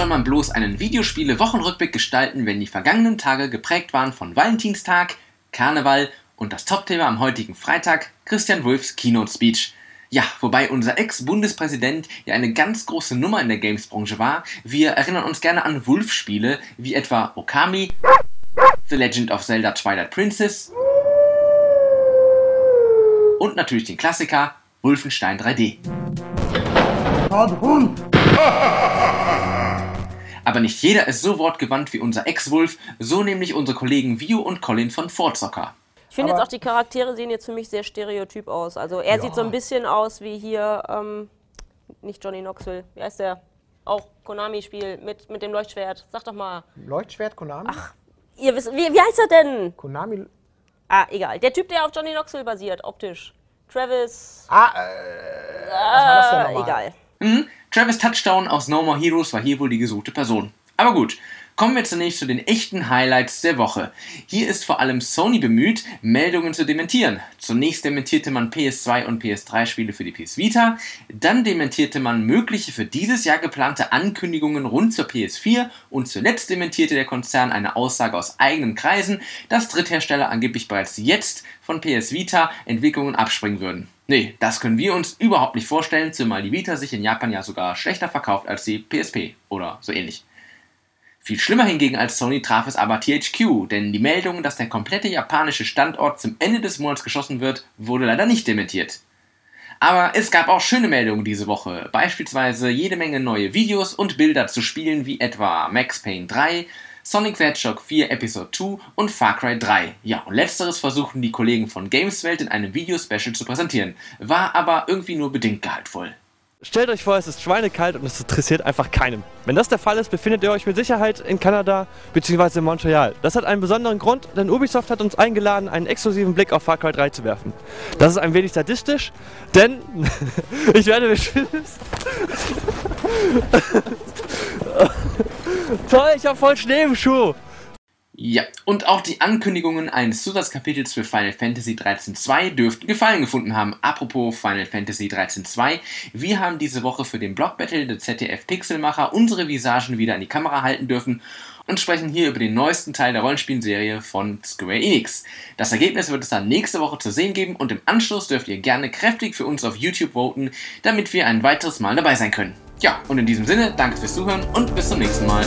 man bloß einen Videospiele-Wochenrückblick gestalten, wenn die vergangenen Tage geprägt waren von Valentinstag, Karneval und das Topthema am heutigen Freitag, Christian Wulffs Keynote-Speech. Ja, wobei unser Ex-Bundespräsident ja eine ganz große Nummer in der Games-Branche war. Wir erinnern uns gerne an Wulff-Spiele, wie etwa Okami, The Legend of Zelda Twilight Princess und natürlich den Klassiker Wolfenstein 3D. Aber nicht jeder ist so wortgewandt wie unser Ex-Wolf, so nämlich unsere Kollegen Vio und Colin von Fortzocker. Ich finde jetzt auch, die Charaktere sehen jetzt für mich sehr stereotyp aus. Also er ja. sieht so ein bisschen aus wie hier, ähm, nicht Johnny Knoxville, wie heißt der? Auch Konami-Spiel mit, mit dem Leuchtschwert. Sag doch mal. Leuchtschwert, Konami? Ach, ihr wisst, wie, wie heißt er denn? Konami. Ah, egal. Der Typ, der auf Johnny Knoxville basiert, optisch. Travis. Ah, äh. Was war das denn nochmal? Egal. Mhm. Travis Touchdown aus No More Heroes war hier wohl die gesuchte Person. Aber gut, Kommen wir zunächst zu den echten Highlights der Woche. Hier ist vor allem Sony bemüht, Meldungen zu dementieren. Zunächst dementierte man PS2 und PS3-Spiele für die PS Vita, dann dementierte man mögliche für dieses Jahr geplante Ankündigungen rund zur PS4 und zuletzt dementierte der Konzern eine Aussage aus eigenen Kreisen, dass Dritthersteller angeblich bereits jetzt von PS Vita Entwicklungen abspringen würden. Nee, das können wir uns überhaupt nicht vorstellen, zumal die Vita sich in Japan ja sogar schlechter verkauft als die PSP oder so ähnlich. Viel schlimmer hingegen als Sony traf es aber THQ, denn die Meldung, dass der komplette japanische Standort zum Ende des Monats geschossen wird, wurde leider nicht dementiert. Aber es gab auch schöne Meldungen diese Woche, beispielsweise jede Menge neue Videos und Bilder zu Spielen wie etwa Max Payne 3, Sonic the Hedgehog 4 Episode 2 und Far Cry 3. Ja, und letzteres versuchten die Kollegen von Gameswelt in einem Video-Special zu präsentieren, war aber irgendwie nur bedingt gehaltvoll. Stellt euch vor, es ist schweinekalt und es interessiert einfach keinem. Wenn das der Fall ist, befindet ihr euch mit Sicherheit in Kanada bzw. in Montreal. Das hat einen besonderen Grund, denn Ubisoft hat uns eingeladen, einen exklusiven Blick auf Far Cry 3 zu werfen. Das ist ein wenig sadistisch, denn ich werde bestimmt... Toll, ich habe voll Schnee im Schuh. Ja, und auch die Ankündigungen eines Zusatzkapitels für Final Fantasy 13.2 dürften Gefallen gefunden haben. Apropos Final Fantasy 13.2, wir haben diese Woche für den Block Battle der ZDF Pixelmacher unsere Visagen wieder an die Kamera halten dürfen und sprechen hier über den neuesten Teil der Rollenspielserie von Square Enix. Das Ergebnis wird es dann nächste Woche zu sehen geben und im Anschluss dürft ihr gerne kräftig für uns auf YouTube voten, damit wir ein weiteres Mal dabei sein können. Ja, und in diesem Sinne, danke fürs Zuhören und bis zum nächsten Mal.